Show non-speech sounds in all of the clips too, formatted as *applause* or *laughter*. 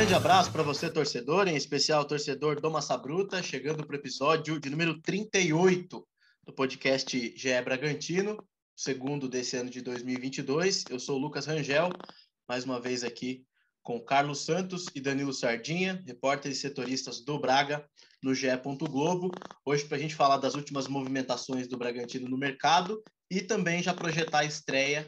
grande abraço para você, torcedor, em especial torcedor do Massa Bruta, chegando para o episódio de número 38 do podcast GE Bragantino, segundo desse ano de 2022. Eu sou o Lucas Rangel, mais uma vez aqui com Carlos Santos e Danilo Sardinha, repórteres e setoristas do Braga no GE. Globo. Hoje, para a gente falar das últimas movimentações do Bragantino no mercado e também já projetar a estreia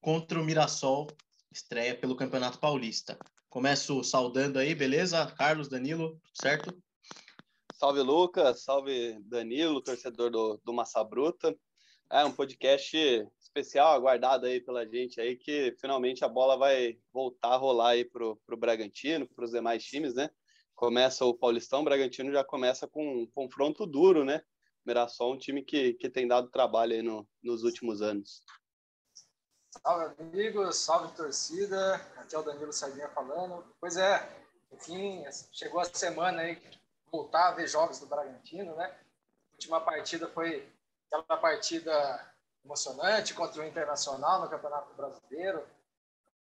contra o Mirassol, estreia pelo Campeonato Paulista. Começo saudando aí, beleza? Carlos, Danilo, certo? Salve, Lucas. Salve, Danilo, torcedor do, do Massa Bruta. É um podcast especial aguardado aí pela gente aí, que finalmente a bola vai voltar a rolar aí pro, pro Bragantino, para os demais times, né? Começa o Paulistão, o Bragantino já começa com um confronto duro, né? Mirassol, um time que, que tem dado trabalho aí no, nos últimos anos. Salve, amigos, salve, torcida. Aqui é o Danilo Sardinha falando. Pois é, enfim, chegou a semana aí, voltar a ver jogos do Bragantino, né? A última partida foi aquela partida emocionante contra o Internacional no Campeonato Brasileiro.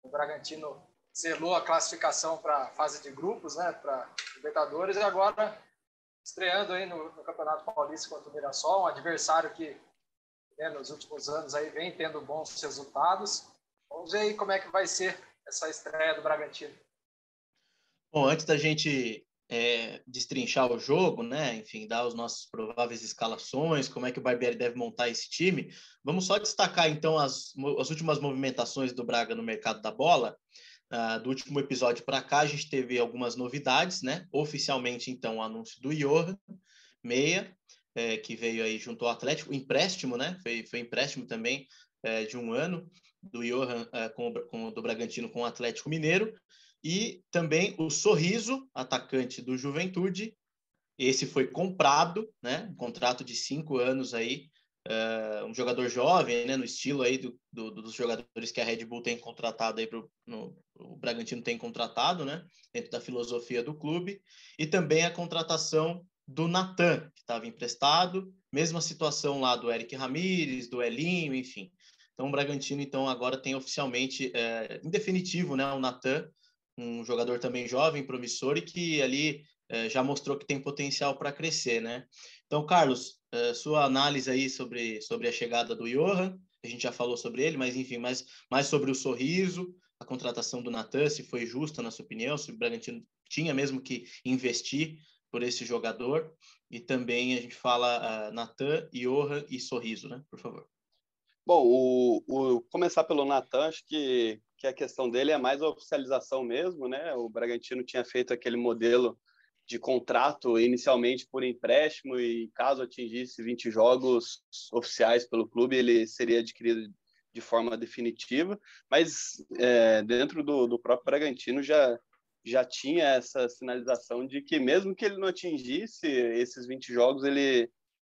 O Bragantino selou a classificação para a fase de grupos, né, para Libertadores, e agora estreando aí no, no, Campeonato Paulista contra o Mirassol, um adversário que né, nos últimos anos aí vem tendo bons resultados. Vamos ver aí como é que vai ser essa estreia do Bragantino. Bom, antes da gente é, destrinchar o jogo, né? Enfim, dar os nossos prováveis escalações, como é que o Barbieri deve montar esse time. Vamos só destacar então as, as últimas movimentações do Braga no mercado da bola. Uh, do último episódio para cá, a gente teve algumas novidades, né? Oficialmente, então, o anúncio do Johan, meia, é, que veio aí junto ao Atlético, empréstimo, né? Foi, foi empréstimo também é, de um ano do Johan é, com, com, do Bragantino com o Atlético Mineiro. E também o Sorriso, atacante do Juventude. Esse foi comprado, né? Um contrato de cinco anos aí. Uh, um jogador jovem, né? No estilo aí do, do, dos jogadores que a Red Bull tem contratado aí pro, no, o Bragantino tem contratado, né? Dentro da filosofia do clube. E também a contratação do Natan, que estava emprestado. Mesma situação lá do Eric Ramires, do Elinho, enfim. Então, o Bragantino, então, agora tem oficialmente, é, em definitivo, né, o Natan, um jogador também jovem, promissor e que ali eh, já mostrou que tem potencial para crescer, né? Então, Carlos, eh, sua análise aí sobre, sobre a chegada do Johan, a gente já falou sobre ele, mas enfim, mais, mais sobre o sorriso, a contratação do Natan, se foi justa na sua opinião, se o Bragantino tinha mesmo que investir por esse jogador, e também a gente fala uh, Natan, Johan e Sorriso, né? Por favor. Bom, o, o, começar pelo Natan, acho que, que a questão dele é mais a oficialização mesmo, né? O Bragantino tinha feito aquele modelo de contrato inicialmente por empréstimo e caso atingisse 20 jogos oficiais pelo clube, ele seria adquirido de forma definitiva, mas é, dentro do, do próprio Bragantino já, já tinha essa sinalização de que mesmo que ele não atingisse esses 20 jogos, ele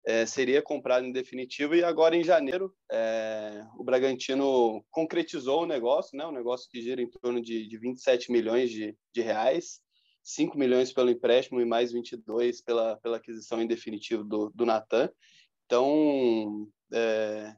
é, seria comprado em definitivo e agora em janeiro é, o Bragantino concretizou o negócio, né, um negócio que gira em torno de, de 27 milhões de, de reais, 5 milhões pelo empréstimo e mais 22 pela, pela aquisição em definitivo do, do Natan. Então, é,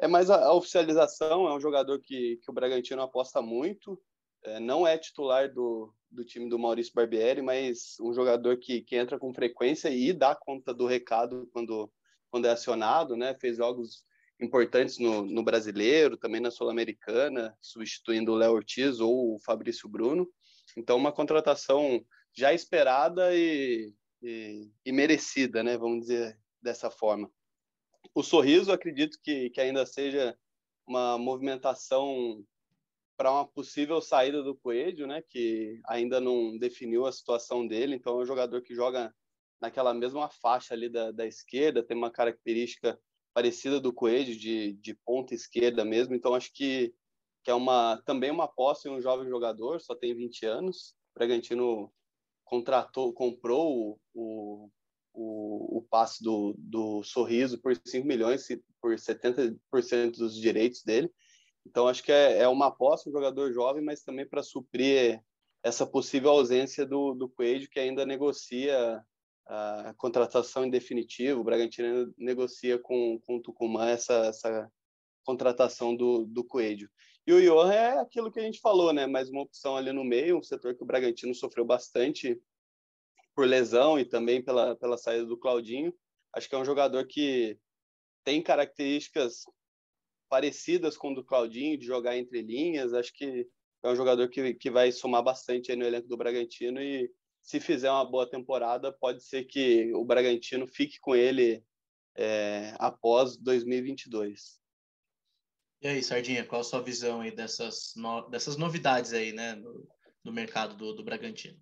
é mais a, a, oficialização, é um jogador que, que o Bragantino aposta muito, é, não é titular do, do time do Maurício Barbieri, mas um jogador que, que entra com frequência e dá conta do recado quando, quando é acionado, né? Fez jogos importantes no, no brasileiro, também na Sul-Americana, substituindo o Léo Ortiz ou o Fabrício Bruno. Então, uma contratação já esperada e, e, e merecida, né? Vamos dizer dessa forma. O sorriso, acredito que, que ainda seja uma movimentação para uma possível saída do Coelho, né, que ainda não definiu a situação dele, então é um jogador que joga naquela mesma faixa ali da, da esquerda, tem uma característica parecida do Coelho, de, de ponta esquerda mesmo, então acho que, que é uma, também uma aposta em um jovem jogador, só tem 20 anos, o Bragantino contratou, comprou o, o, o passe do, do Sorriso por 5 milhões, por 70% dos direitos dele, então, acho que é, é uma aposta, um jogador jovem, mas também para suprir essa possível ausência do, do Coelho, que ainda negocia a contratação em definitivo. O Bragantino negocia com, com o Tucumã essa, essa contratação do, do Coelho. E o Johan é aquilo que a gente falou, né? Mais uma opção ali no meio, um setor que o Bragantino sofreu bastante por lesão e também pela, pela saída do Claudinho. Acho que é um jogador que tem características parecidas com o do Claudinho, de jogar entre linhas. Acho que é um jogador que, que vai somar bastante no elenco do Bragantino e se fizer uma boa temporada, pode ser que o Bragantino fique com ele é, após 2022. E aí, Sardinha, qual a sua visão aí dessas, no... dessas novidades aí, né, no, no mercado do, do Bragantino?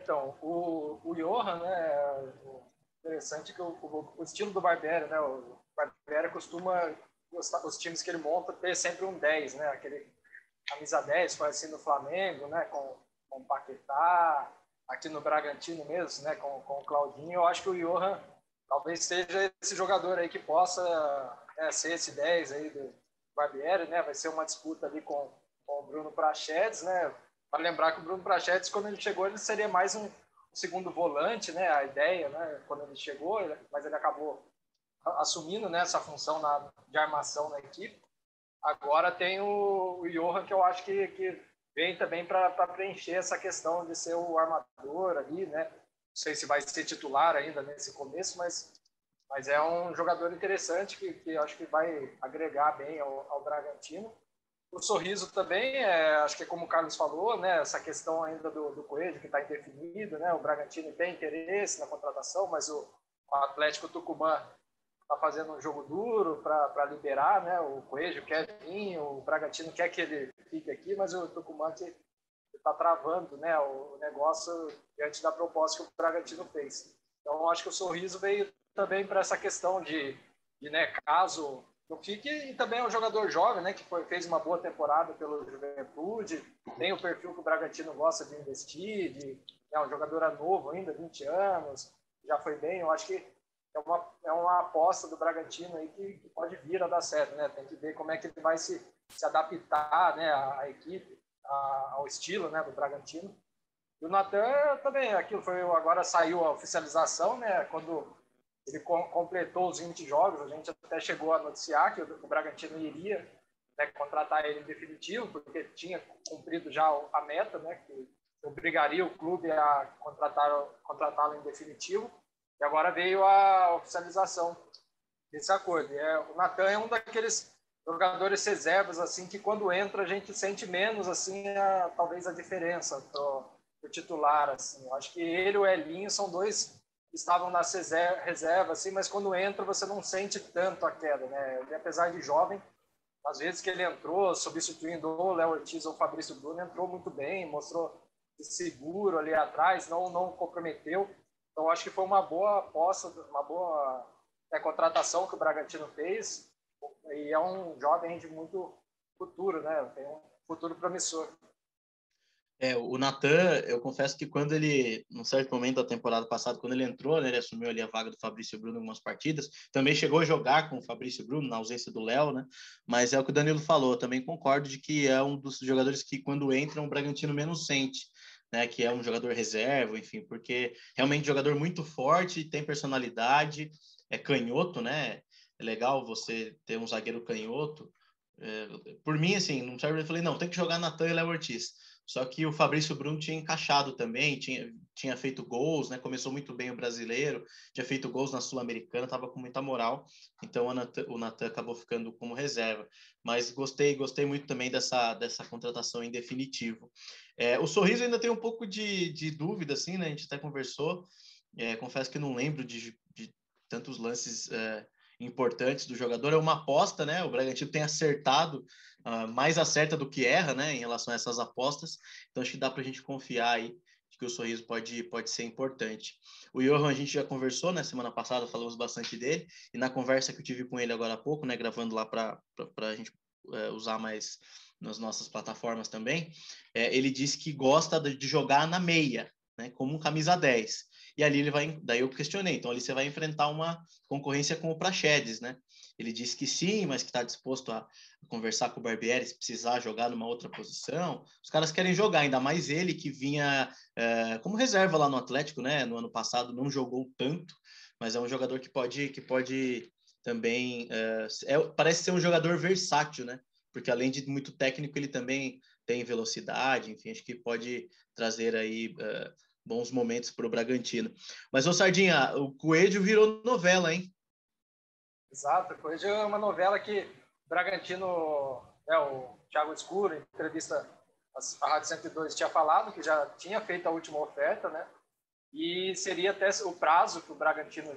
Então, o, o Johan, né, interessante que o, o, o estilo do Barbieri, né, o Barbieri costuma, os, os, times que ele monta, ter sempre um 10, né, aquele camisa 10, foi assim no Flamengo, né, com, com o Paquetá, aqui no Bragantino mesmo, né, com, com o Claudinho, eu acho que o Johan talvez seja esse jogador aí que possa é, ser esse 10 aí do Barbieri, né? Vai ser uma disputa ali com, com o Bruno Prachedes, né? Para lembrar que o Bruno Prachedes, quando ele chegou, ele seria mais um segundo volante, né? A ideia, né? Quando ele chegou, mas ele acabou assumindo né, essa função na, de armação na equipe. Agora tem o, o Johan, que eu acho que, que vem também para preencher essa questão de ser o armador ali, né? Não sei se vai ser titular ainda nesse começo, mas mas é um jogador interessante que, que acho que vai agregar bem ao, ao Bragantino. O Sorriso também, é, acho que é como o Carlos falou, né, essa questão ainda do, do Coelho, que está indefinido, né, o Bragantino tem interesse na contratação, mas o, o Atlético Tucumã está fazendo um jogo duro para liberar, né, o Coelho quer vir, o Bragantino quer que ele fique aqui, mas o Tucumã que está travando né, o negócio diante da proposta que o Bragantino fez. Então, acho que o Sorriso veio também para essa questão de, de né, caso não fique, e também é um jogador jovem, né, que foi, fez uma boa temporada pelo Juventude, tem o perfil que o Bragantino gosta de investir, de, é um jogador novo ainda, 20 anos, já foi bem, eu acho que é uma, é uma aposta do Bragantino aí que, que pode vir a dar certo, né, tem que ver como é que ele vai se, se adaptar, né, à, equipe, ao estilo, né, do Bragantino. E o Natan também, aquilo foi, agora saiu a oficialização, né, quando ele completou os 20 jogos, a gente até chegou a noticiar que o, Bragantino iria né, contratar ele em definitivo, porque tinha cumprido já a meta, né, que obrigaria o clube a contratar contratá-lo em definitivo. E agora veio a oficialização desse acordo. E é, o Natan é um daqueles jogadores reservas assim que quando entra a gente sente menos assim a, talvez a diferença pro, pro titular assim. Eu acho que ele e o Elinho são dois estavam na reserva, assim, mas quando entra você não sente tanto a queda, né? Apesar de jovem, às vezes que ele entrou substituindo o Léo Ortiz ou o Fabrício Bruno, entrou muito bem, mostrou seguro ali atrás, não não comprometeu. Então acho que foi uma boa aposta, uma boa é, contratação que o Bragantino fez e é um jovem de muito futuro, né? Tem um futuro promissor. É, o Natan, eu confesso que quando ele, num certo momento da temporada passada, quando ele entrou, né, ele assumiu ali a vaga do Fabrício Bruno em algumas partidas, também chegou a jogar com o Fabrício Bruno, na ausência do Léo, né? Mas é o que o Danilo falou, também concordo de que é um dos jogadores que, quando entra, o Bragantino menos sente, né? Que é um jogador reserva, enfim, porque realmente jogador muito forte, tem personalidade, é canhoto, né? É legal você ter um zagueiro canhoto. É, por mim, assim, não serve, eu falei, não, tem que jogar Natan e Léo Ortiz só que o Fabrício Bruno tinha encaixado também, tinha, tinha feito gols, né? Começou muito bem o brasileiro, tinha feito gols na Sul-Americana, estava com muita moral. Então o Natan acabou ficando como reserva. Mas gostei, gostei muito também dessa, dessa contratação em definitivo. É, o Sorriso ainda tem um pouco de, de dúvida, assim, né? A gente até conversou. É, confesso que não lembro de, de tantos lances é, importantes do jogador. É uma aposta, né? O Bragantino tem acertado, uh, mais acerta do que erra, né? Em relação a essas apostas. Então, acho que dá para a gente confiar aí que o sorriso pode, pode ser importante. O Johan, a gente já conversou, né? Semana passada falamos bastante dele. E na conversa que eu tive com ele agora há pouco, né? Gravando lá para a gente é, usar mais nas nossas plataformas também, é, ele disse que gosta de, de jogar na meia, né, como um camisa 10. E ali ele vai, daí eu questionei, então ali você vai enfrentar uma concorrência com o Praxedes, né? Ele disse que sim, mas que está disposto a, conversar com o Barbieri se precisar jogar numa outra posição. Os caras querem jogar, ainda mais ele que vinha é, como reserva lá no Atlético, né? No ano passado não jogou tanto, mas é um jogador que pode, que pode também é, é, parece ser um jogador versátil, né? porque além de muito técnico, ele também tem velocidade, enfim, acho que pode trazer aí uh, bons momentos para o Bragantino. Mas, ô Sardinha, o Coelho virou novela, hein? Exato, o Coelho é uma novela que o Bragantino, é, o Thiago Escuro, em entrevista à Rádio 102, tinha falado que já tinha feito a última oferta, né? E seria até o prazo que o Bragantino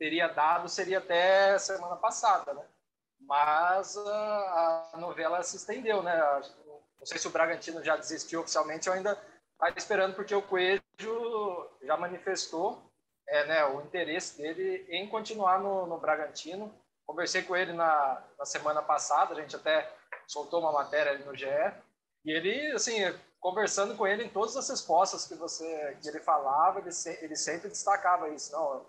teria dado seria até semana passada, né? Mas a, a novela se estendeu, né? Não sei se o Bragantino já desistiu oficialmente ou ainda está esperando, porque o Coelho já manifestou é, né, o interesse dele em continuar no, no Bragantino. Conversei com ele na, na semana passada, a gente até soltou uma matéria ali no GE, e ele, assim, conversando com ele em todas as respostas que você que ele falava, ele, se, ele sempre destacava isso. Não,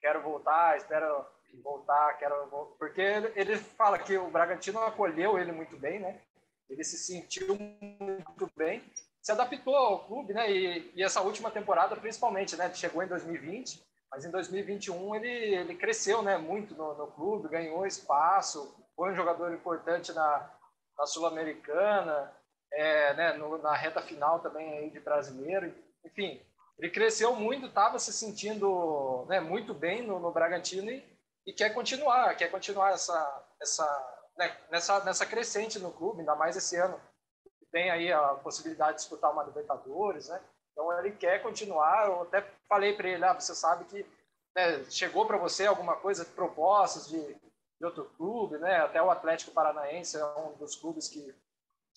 quero voltar, espero voltar, quero voltar. porque ele, ele fala que o Bragantino acolheu ele muito bem, né? Ele se sentiu muito bem, se adaptou ao clube, né? E, e essa última temporada, principalmente, né? Chegou em 2020, mas em 2021 ele, ele cresceu, né? Muito no, no clube, ganhou espaço, foi um jogador importante na, na Sul-Americana, é, né? No, na reta final também aí de brasileiro, enfim, ele cresceu muito, estava se sentindo né, muito bem no, no Bragantino e, e, quer continuar, quer continuar essa, essa, né, nessa, nessa crescente no clube, ainda mais esse ano. Tem aí a possibilidade de disputar uma Libertadores, né? Então ele quer continuar. Eu até falei para ele, ah, você sabe que né, chegou para você alguma coisa, propostas de, de outro clube, né? Até o Atlético Paranaense é um dos clubes que,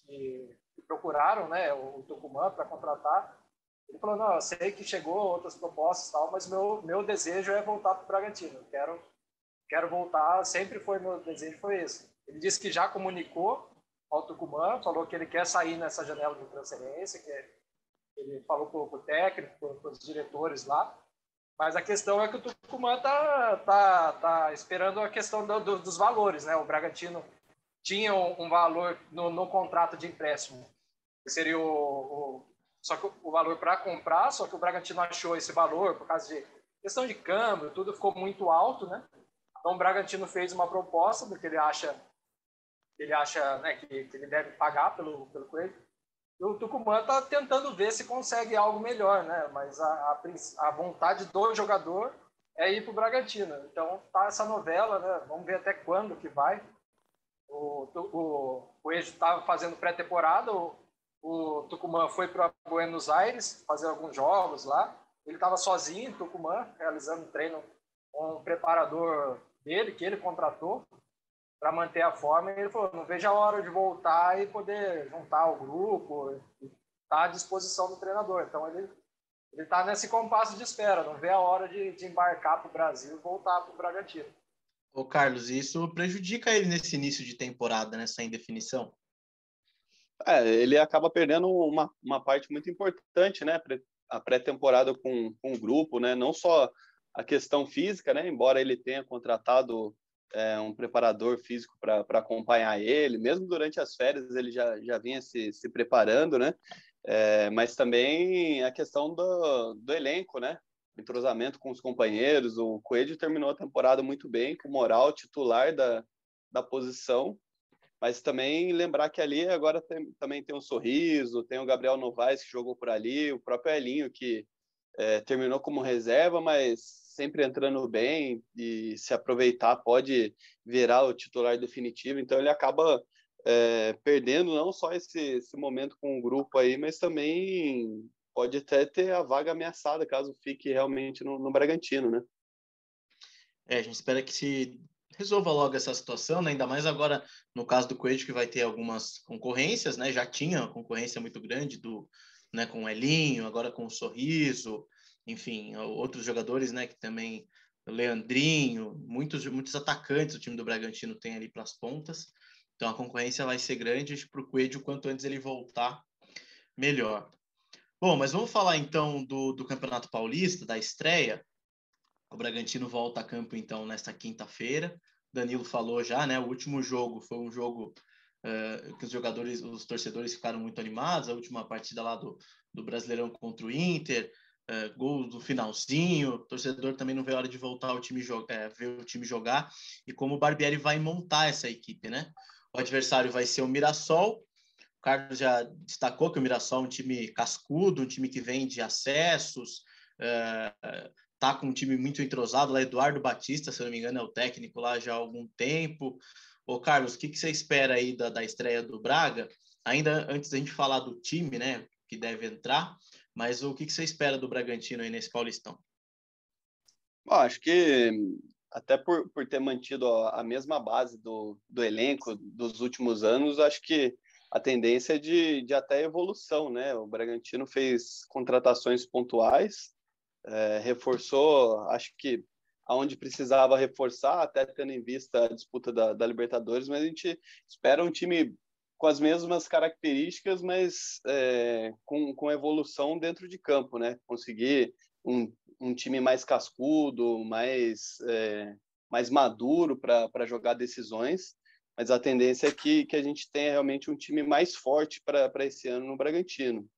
que, procuraram, né? O Tucumã para contratar. Ele falou, não, eu sei que chegou outras propostas tal, mas meu, meu desejo é voltar para o Bragantino. Quero, quero voltar, sempre foi meu desejo, foi esse. Ele disse que já comunicou ao Tucumã, falou que ele quer sair nessa janela de transferência, que ele falou para o técnico, para os diretores lá, mas a questão é que o Tucumã está tá, tá esperando a questão do, do, dos valores, né? O Bragantino tinha um, um valor no, no, contrato de empréstimo, que seria o, o só que o valor para comprar, só que o Bragantino achou esse valor por causa de questão de câmbio, tudo ficou muito alto, né? Então o Bragantino fez uma proposta do que ele acha ele acha né, que, que ele deve pagar pelo, pelo Coelho. E o Tucumã está tentando ver se consegue algo melhor, né? Mas a, a, a vontade do jogador é ir para o Bragantino. Então tá essa novela, né? Vamos ver até quando que vai. O, o, o estava fazendo pré-temporada, o, o Tucumã foi para Buenos Aires fazer alguns jogos lá. Ele estava sozinho em Tucumã, realizando um treino com um preparador dele, que ele contratou para manter a forma. E ele falou: não vejo a hora de voltar e poder juntar o grupo, estar tá à disposição do treinador. Então ele ele está nesse compasso de espera, não vê a hora de, de embarcar para o Brasil e voltar para o Bragantino. Ô Carlos, isso prejudica ele nesse início de temporada, nessa indefinição? É, ele acaba perdendo uma, uma parte muito importante, né? A pré-temporada com, com o grupo, né? Não só a questão física, né? Embora ele tenha contratado é, um preparador físico para acompanhar ele, mesmo durante as férias ele já, já vinha se, se preparando, né? É, mas também a questão do, do elenco, né? entrosamento com os companheiros. O Coelho terminou a temporada muito bem, com moral titular da, da posição mas também lembrar que ali agora tem, também tem um sorriso, tem o Gabriel Novaes que jogou por ali, o próprio Elinho que é, terminou como reserva, mas sempre entrando bem e se aproveitar pode virar o titular definitivo. Então ele acaba é, perdendo não só esse, esse momento com o grupo aí, mas também pode até ter a vaga ameaçada caso fique realmente no, no Bragantino, né? É, a gente espera que se resolva logo essa situação, né? ainda mais agora no caso do Coelho, que vai ter algumas concorrências, né? já tinha uma concorrência muito grande do, né, com o Elinho, agora com o Sorriso, enfim, outros jogadores né, que também, Leandrinho, muitos, muitos atacantes o time do Bragantino tem ali para as pontas, então a concorrência vai ser grande, para o Coelho, quanto antes ele voltar, melhor. Bom, mas vamos falar então do, do Campeonato Paulista, da estreia, o Bragantino volta a campo, então, nesta quinta-feira. Danilo falou já, né? O último jogo foi um jogo uh, que os jogadores, os torcedores ficaram muito animados. A última partida lá do, do Brasileirão contra o Inter, uh, gol do finalzinho. O torcedor também não vê a hora de voltar ao time uh, ver o time jogar e como o Barbieri vai montar essa equipe, né? o adversário vai ser o Mirassol. O Carlos já destacou que o Mirassol é um time cascudo, um time que vem de acessos, é, tá com um time muito entrosado lá, Eduardo Batista, se não me engano, é o técnico lá já há algum tempo. Ô, Carlos, o que, que você espera aí da, da estreia do Braga? Ainda antes da gente falar do time, né, que deve entrar, mas o que, que você espera do Bragantino aí nesse Paulistão? Bom, acho que até por, por ter mantido a, mesma base do, do elenco dos últimos anos, acho que a tendência é de, de até evolução, né? O Bragantino fez contratações pontuais, é, reforçou, acho que aonde precisava reforçar, até tendo em vista a disputa da, da, Libertadores, mas a gente espera um time com as mesmas características, mas é, com, com evolução dentro de campo, né? Conseguir um, um time mais cascudo, mais, é, mais maduro para jogar decisões, mas a tendência é que, que a gente tenha realmente um time mais forte para esse ano no Bragantino.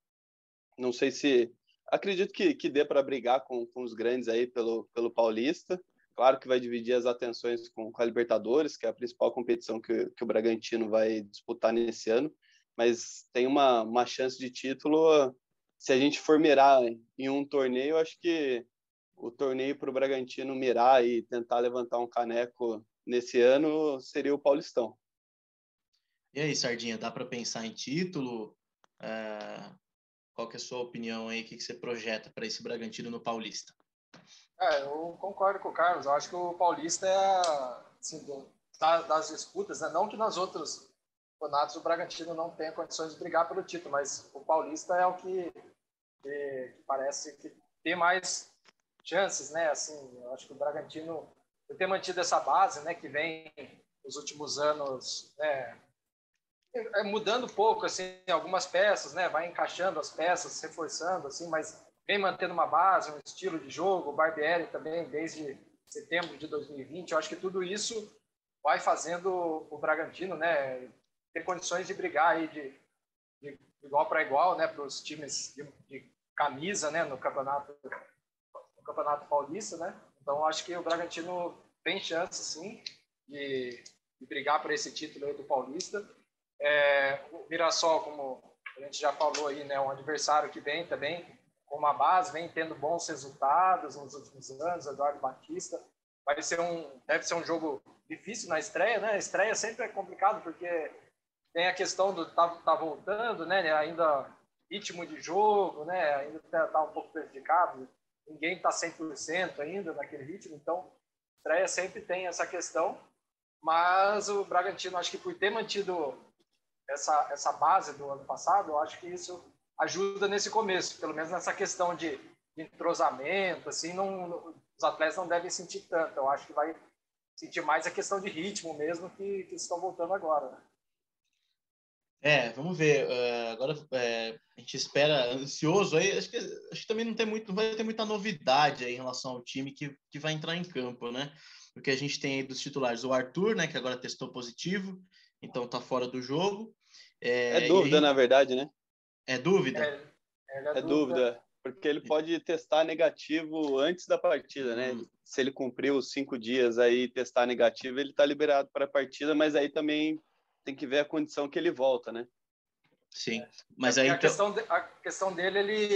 Não sei se acredito que, que dê para brigar com, com os grandes aí pelo, pelo Paulista. Claro que vai dividir as atenções com, com a Libertadores, que é a principal competição que, que o Bragantino vai disputar nesse ano, mas tem uma, uma chance de título. Se a gente for mirar em um torneio, acho que o torneio para o Bragantino mirar e tentar levantar um caneco nesse ano seria o Paulistão. E aí, Sardinha, dá para pensar em título? É, qual que é a sua opinião aí? O que, que você projeta para esse Bragantino no Paulista? É, eu concordo com o Carlos. Eu acho que o Paulista é assim, do, das disputas, né? não que nas outras campeonatos o Bragantino não tenha condições de brigar pelo título, mas o Paulista é o que, que parece que tem mais chances, né? Assim, eu acho que o Bragantino tem mantido essa base, né? Que vem nos últimos anos, né? é mudando pouco assim algumas peças, né? Vai encaixando as peças, reforçando assim, mas vem mantendo uma base, um estilo de jogo. O Barbieri também desde setembro de 2020. Eu acho que tudo isso vai fazendo o Bragantino, né? Ter condições de brigar aí de, de igual para igual, né? Para os times de, de, camisa, né? No campeonato, no campeonato paulista, né? Então acho que o Bragantino tem chance, sim, de, de brigar por esse título aí do Paulista. É, o Mirassol, como a gente já falou aí, né, um adversário que vem também com uma base, vem tendo bons resultados nos últimos anos, Eduardo Batista. Vai ser um, deve ser um jogo difícil na estreia, né? A estreia sempre é complicado porque tem a questão do tá, tá voltando, né? Ainda ritmo de jogo, né? Ainda tá, tá um pouco prejudicado. Ninguém tá 100% ainda naquele ritmo, então estreia sempre tem essa questão. Mas o Bragantino, acho que por ter mantido essa, essa base do ano passado, eu acho que isso ajuda nesse começo, pelo menos nessa questão de, de entrosamento, assim, não, os atletas não devem sentir tanto. Eu acho que vai sentir mais a questão de ritmo mesmo que, que estão voltando agora. Né? É, vamos ver. Uh, agora é, a gente espera ansioso aí. Acho que, acho que também não tem muito, não vai ter muita novidade aí em relação ao time que, que vai entrar em campo, né? Porque a gente tem aí dos titulares o Arthur, né, que agora testou positivo, então tá fora do jogo. É, é dúvida, aí... na verdade, né? É dúvida? É, é, é dúvida. porque ele pode testar negativo antes da partida, né? Hum. Se ele cumprir os cinco dias aí testar negativo, ele tá liberado para a partida, mas aí também tem que ver a condição que ele volta, né? Sim, mas aí a, então... questão, de, a questão dele, ele,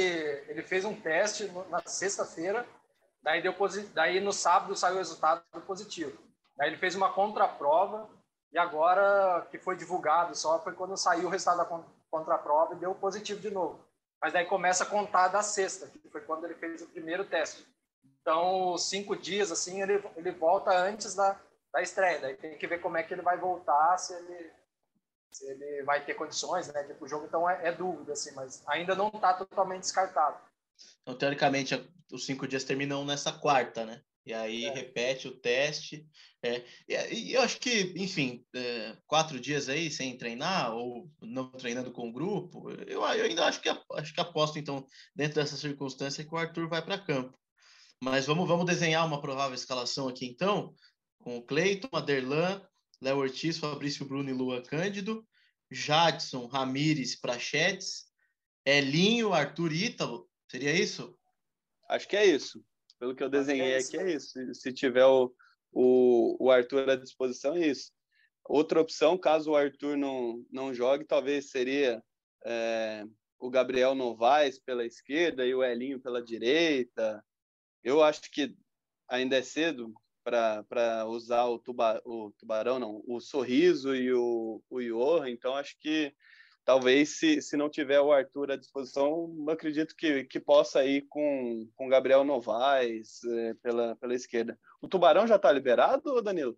ele fez um teste na sexta-feira, daí, deu daí no sábado saiu o resultado positivo. Daí ele fez uma contraprova e agora, que foi divulgado só, foi quando saiu o resultado da contraprova e deu positivo de novo. Mas daí começa a contar da sexta, que foi quando ele fez o primeiro teste. Então, cinco dias, assim, ele, ele volta antes da, da estreia. Daí tem que ver como é que ele vai voltar, se ele, se ele vai ter condições, né, ir pro jogo. Então, é, é dúvida, assim, mas ainda não está totalmente descartado. Então, teoricamente, os cinco dias terminam nessa quarta, né? E aí é. repete o teste. É, e, eu acho que, enfim, é, quatro dias aí sem treinar ou não treinando com o grupo, eu, eu ainda acho que, acho que aposto, então, dentro dessa circunstância, que o Arthur vai para campo. Mas vamos, vamos desenhar uma provável escalação aqui, então, com o Cleiton, Aderlan, Léo Ortiz, Fabrício Bruno e Lua Cândido, Jadson, Ramires, Prachetes, Elinho, Arthur Ítalo, seria isso? Acho que é isso. Pelo que eu desenhei é aqui, é isso. Se, tiver o, o, o Arthur à disposição, é isso. outra opção, caso o Arthur não, não jogue, talvez seria é, o Gabriel Novaes pela esquerda e o Elinho pela direita. Eu acho que ainda é cedo para usar o, tuba, o tubarão, não, o sorriso e o, o Johan, então acho que talvez se, se não tiver o Arthur à disposição, acredito que, que possa ir com o Gabriel Novaes é, pela, pela esquerda. O Tubarão já está liberado, Danilo?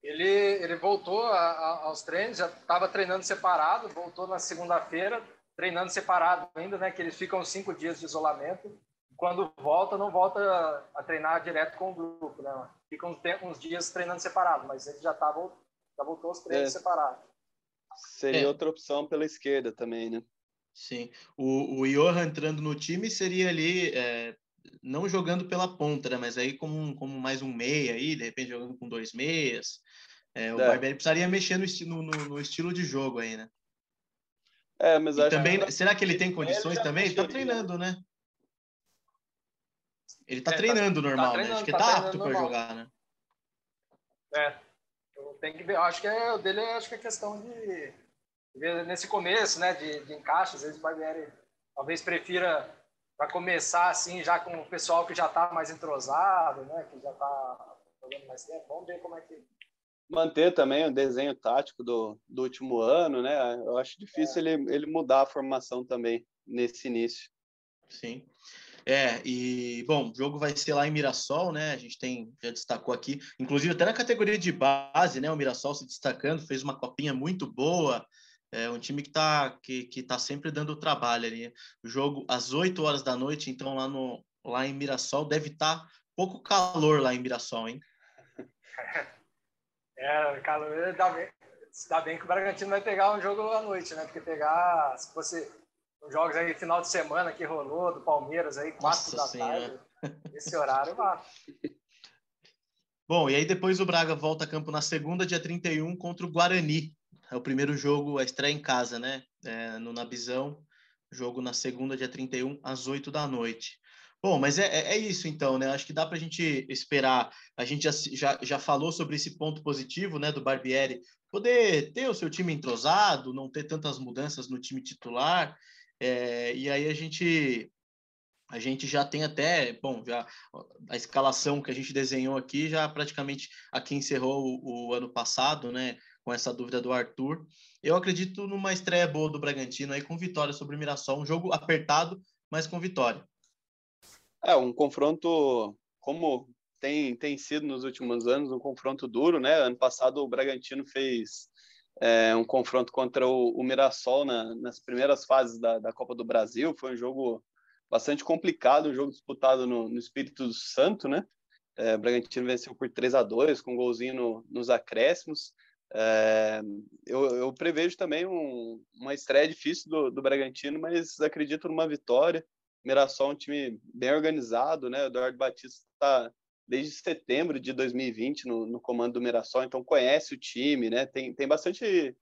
Ele, ele voltou a, a, aos treinos, já estava treinando separado, voltou na segunda-feira, treinando separado ainda, né? Que eles ficam cinco dias de isolamento. Quando volta, não volta a, a treinar direto com o grupo, né? Fica uns, uns dias treinando separado, mas ele já, tá, já voltou aos treinos é. separados. Seria é. outra opção pela esquerda também, né? Sim. O, o Johan entrando no time seria ali, é, não jogando pela ponta, né? Mas aí como, como mais um meia aí, de repente jogando com dois meias. É, o é. Barbieri precisaria mexer no, no, no, estilo de jogo aí, né? É, mas acho também, que... será que ele tem condições ele também? Ele tá treinando, né? Ele tá, é, tá treinando tá, normal, tá treinando, né? Acho que tá, tá apto para jogar, né? É. Tem que ver, acho que é, o dele acho que é questão de, ver nesse começo, né, de, de encaixe, às vezes o Barbieri talvez prefira para começar assim já com o pessoal que já está mais entrosado, né, que já está jogando mais tempo. Vamos ver como é que manter também o desenho tático do, do último ano, né? Eu acho difícil é. ele, ele mudar a formação também nesse início. Sim. É, e bom, o jogo vai ser lá em Mirassol, né? A gente tem, já destacou aqui, inclusive até na categoria de base, né? O Mirassol se destacando, fez uma copinha muito boa. É um time que está que, que tá sempre dando trabalho ali. O jogo às 8 horas da noite, então lá, no, lá em Mirassol deve estar tá pouco calor lá em Mirassol, hein? *laughs* É, calor dá bem, dá bem que o Bragantino vai pegar um jogo à noite, né? Porque pegar, se fosse os jogos aí final de semana que rolou do Palmeiras aí, quatro da senhora. tarde, esse horário lá. *laughs* Bom, e aí depois o Braga volta a campo na segunda, dia 31, contra o Guarani. É o primeiro jogo, a estreia em casa, né? É, no Nabizão. Jogo na segunda, dia 31, às 8 da noite. Bom, mas é, é, é isso então, né? Acho que dá para a gente esperar. A gente já, já, já falou sobre esse ponto positivo, né, do Barbieri, poder ter o seu time entrosado, não ter tantas mudanças no time titular. É, e aí a gente a gente já tem até, bom, já a escalação que a gente desenhou aqui já praticamente aqui encerrou o, o, ano passado, né, com essa dúvida do Arthur. Eu acredito numa estreia boa do Bragantino aí com vitória sobre o Mirassol, um jogo apertado, mas com vitória. É, um confronto como tem, tem sido nos últimos anos, um confronto duro, né? Ano passado o Bragantino fez é, um confronto contra o, o Mirassol na, nas primeiras fases da, da Copa do Brasil. Foi um jogo bastante complicado, um jogo disputado no, no Espírito Santo, né? É, o Bragantino venceu por 3 a 2 com um golzinho no, nos acréscimos. É, eu, eu, prevejo também um, uma estreia difícil do, do Bragantino, mas acredito numa vitória. Mirassol é um time bem organizado, né? O Eduardo Batista está desde setembro de 2020 no, no comando do Mirassol, então conhece o time, né? Tem, tem bastante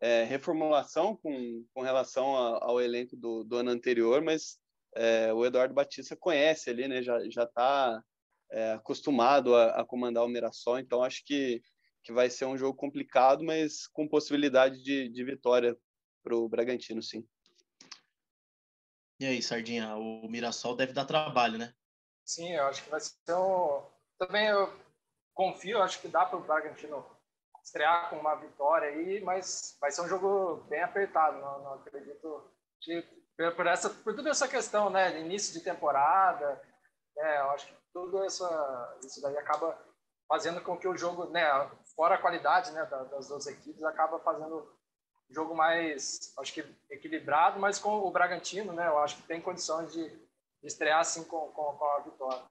é, reformulação com, com relação a, ao elenco do, do ano anterior, mas é, o Eduardo Batista conhece ali, né? Já já está é, acostumado a, a, comandar o Mirassol, então acho que que vai ser um jogo complicado, mas com possibilidade de, de vitória para o Bragantino, sim. E aí, Sardinha, o Mirassol deve dar trabalho, né? Sim, eu acho que vai ser um. Também eu confio, acho que dá para o Bragantino estrear com uma vitória aí, mas vai ser um jogo bem apertado. Não, não acredito que por, essa, por toda essa questão, né? Início de temporada, né, eu acho que tudo essa, isso daí acaba fazendo com que o jogo, né, fora a qualidade né, das duas equipes, acaba fazendo jogo mais, acho que equilibrado, mas com o Bragantino, né? Eu acho que tem condições de, estrear assim com, com, com, a vitória.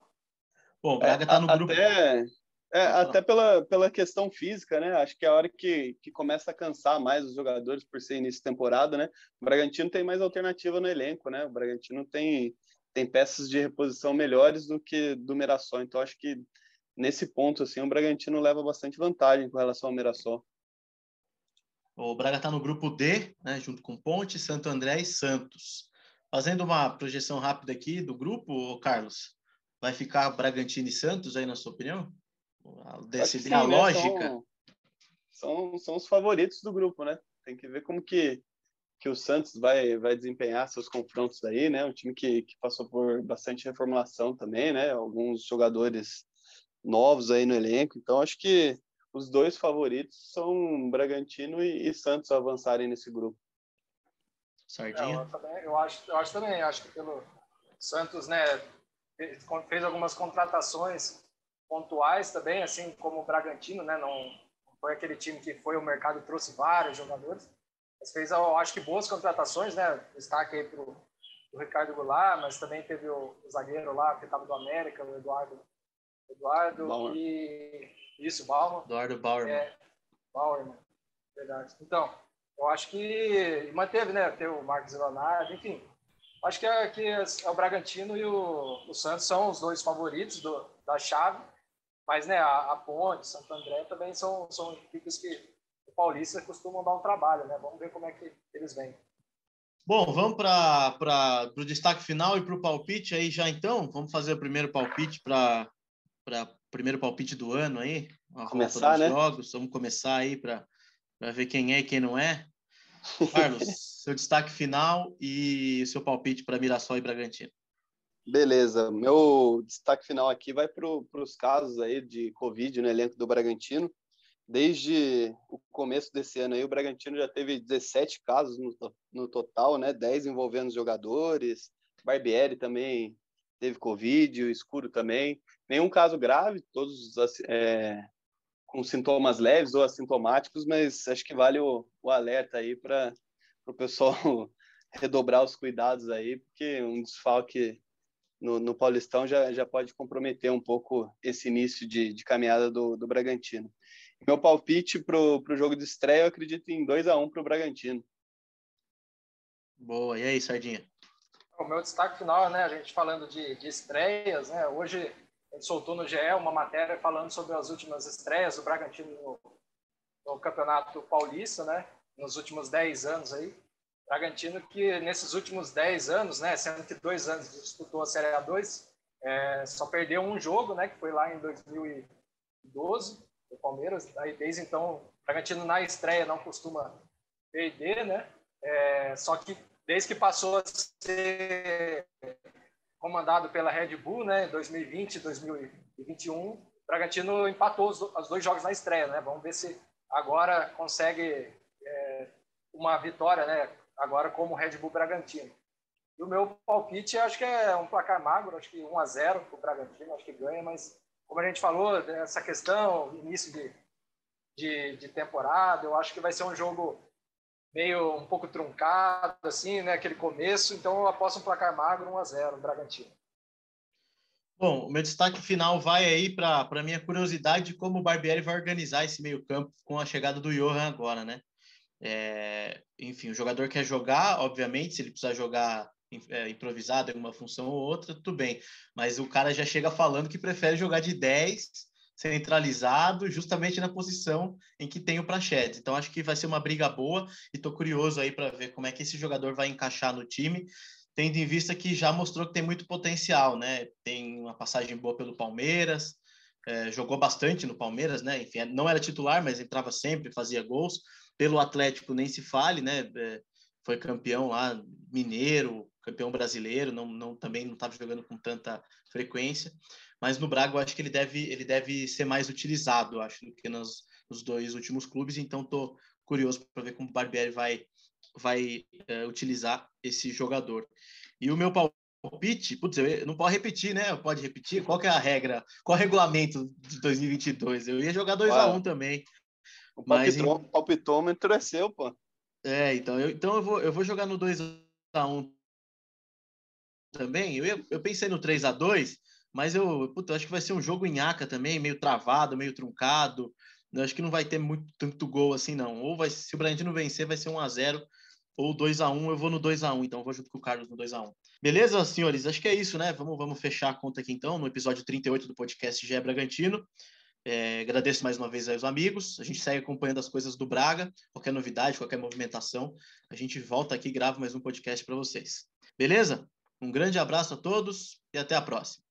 Bom, o Braga está no é, grupo. Até, é, até pela, pela questão física, né? Acho que é a hora que, que começa a cansar mais os jogadores por ser início de temporada, né? O Bragantino tem mais alternativa no elenco, né? O Bragantino tem, tem peças de reposição melhores do que do Mirassol. Então, acho que nesse ponto, assim, o Bragantino leva bastante vantagem com relação ao Mirassol. O Braga está no grupo D, né, junto com Ponte, Santo André e Santos. Fazendo uma projeção rápida aqui do grupo, Carlos, vai ficar Bragantino e Santos aí, na sua opinião? Desse, a lógica? São, são, são os favoritos do grupo, né? Tem que ver como que, que o Santos vai, vai desempenhar seus confrontos aí, né? Um time que, que passou por bastante reformulação também, né? Alguns jogadores novos aí no elenco. Então, acho que os dois favoritos são Bragantino e, e Santos avançarem nesse grupo. Sardinha? eu, também, eu, acho, eu acho também, acho que pelo Santos, né, fez algumas contratações pontuais também, assim como o Bragantino, né, não foi aquele time que foi ao mercado e trouxe vários jogadores, mas fez, eu acho que boas contratações, né, destaque aí pro, o Ricardo Goulart, mas também teve o, o zagueiro lá que estava do América, o Eduardo, Eduardo Bauer. e isso, Bauer. Eduardo Bauer. É, verdade. Então, eu acho que manteve, né? Ter o Marcos Leonardo, enfim. Acho que, é, que é o Bragantino e o, o Santos são os dois favoritos do, da chave, mas né, a, a Ponte, Santo André também são, são equipes que o Paulista costumam dar um trabalho, né? Vamos ver como é que eles vêm. Bom, vamos para o destaque final e para o palpite aí já então. Vamos fazer o primeiro palpite para o primeiro palpite do ano aí. Começar, né? Jogos. Vamos começar aí para para ver quem é e quem não é. Carlos, seu destaque final e seu palpite para Mirassol e Bragantino. Beleza, meu destaque final aqui vai para os casos aí de Covid no elenco do Bragantino. Desde o começo desse ano aí, o Bragantino já teve 17 casos no, no total, né? 10 envolvendo os jogadores. Barbieri também teve Covid, o Escuro também. Nenhum caso grave, todos é, com sintomas leves ou assintomáticos, mas acho que vale o, o alerta aí para o pessoal *laughs* redobrar os cuidados aí, porque um desfalque no, no, Paulistão já, já pode comprometer um pouco esse início de, de caminhada do, do Bragantino. Meu palpite para o jogo de estreia, eu acredito em 2 a 1 para o Bragantino. Boa, e aí, Sardinha? O meu destaque final, né, a gente falando de, de estreias, né, hoje soltou no GE uma matéria falando sobre as últimas estreias do Bragantino no, no Campeonato Paulista, né? Nos últimos 10 anos aí. Bragantino que nesses últimos 10 anos, né? Sendo que dois anos disputou a Série A2, é, só perdeu um jogo, né? Que foi lá em 2012, o Palmeiras. Aí desde então, o Bragantino na estreia não costuma perder, né? É, só que desde que passou a ser comandado pela Red Bull, né, 2020 2021. O Bragantino empatou os, os, dois jogos na estreia, né? Vamos ver se agora consegue é, uma vitória, né? Agora como Red Bull Bragantino. E o meu palpite, acho que é um placar magro, acho que 1 a 0 para o Bragantino, acho que ganha, mas como a gente falou, essa questão, início de, de, de temporada, eu acho que vai ser um jogo meio um pouco truncado, assim, né? Aquele começo. Então eu aposto um placar magro, 1 a 0 Bragantino. Bom, o meu destaque final vai aí para a minha curiosidade de como o Barbieri vai organizar esse meio-campo com a chegada do Johan agora, né? É, enfim, o jogador quer jogar, obviamente, se ele precisar jogar é, improvisado em uma função ou outra, tudo bem. Mas o cara já chega falando que prefere jogar de 10 centralizado justamente na posição em que tem o Prachedes. Então acho que vai ser uma briga boa e estou curioso aí para ver como é que esse jogador vai encaixar no time, tendo em vista que já mostrou que tem muito potencial, né? Tem uma passagem boa pelo Palmeiras, é, jogou bastante no Palmeiras, né? Enfim, não era titular, mas entrava sempre, fazia gols. Pelo Atlético nem se fale, né? É, foi campeão lá, mineiro, campeão brasileiro, não, não também não estava jogando com tanta frequência mas no Braga eu acho que ele deve, ele deve ser mais utilizado, acho, do que nos, nos dois últimos clubes, então estou curioso para ver como o Barbieri vai, vai é, utilizar esse jogador. E o meu palpite, putz, eu não pode repetir, né? Pode repetir? Qual que é a regra? Qual é o regulamento de 2022? Eu ia jogar 2x1 um também. O mas em... palpitômetro é seu, pô. É, então eu, então eu, vou, eu vou jogar no 2x1 também. Eu, eu pensei no 3 a 2 mas eu, puta, acho que vai ser um jogo em aca também, meio travado, meio truncado. Eu acho que não vai ter muito tanto gol assim, não. Ou vai, se o Bragantino vencer, vai ser 1 a 0 ou 2 a 1 eu vou no 2 a 1 então vou junto com o Carlos no 2 a 1 Beleza, senhores? Acho que é isso, né? Vamos, vamos fechar a conta aqui então, no episódio 38 do podcast GE Bragantino. É, agradeço mais uma vez aos amigos. A gente segue acompanhando as coisas do Braga, qualquer novidade, qualquer movimentação. A gente volta aqui e grava mais um podcast para vocês. Beleza? Um grande abraço a todos e até a próxima.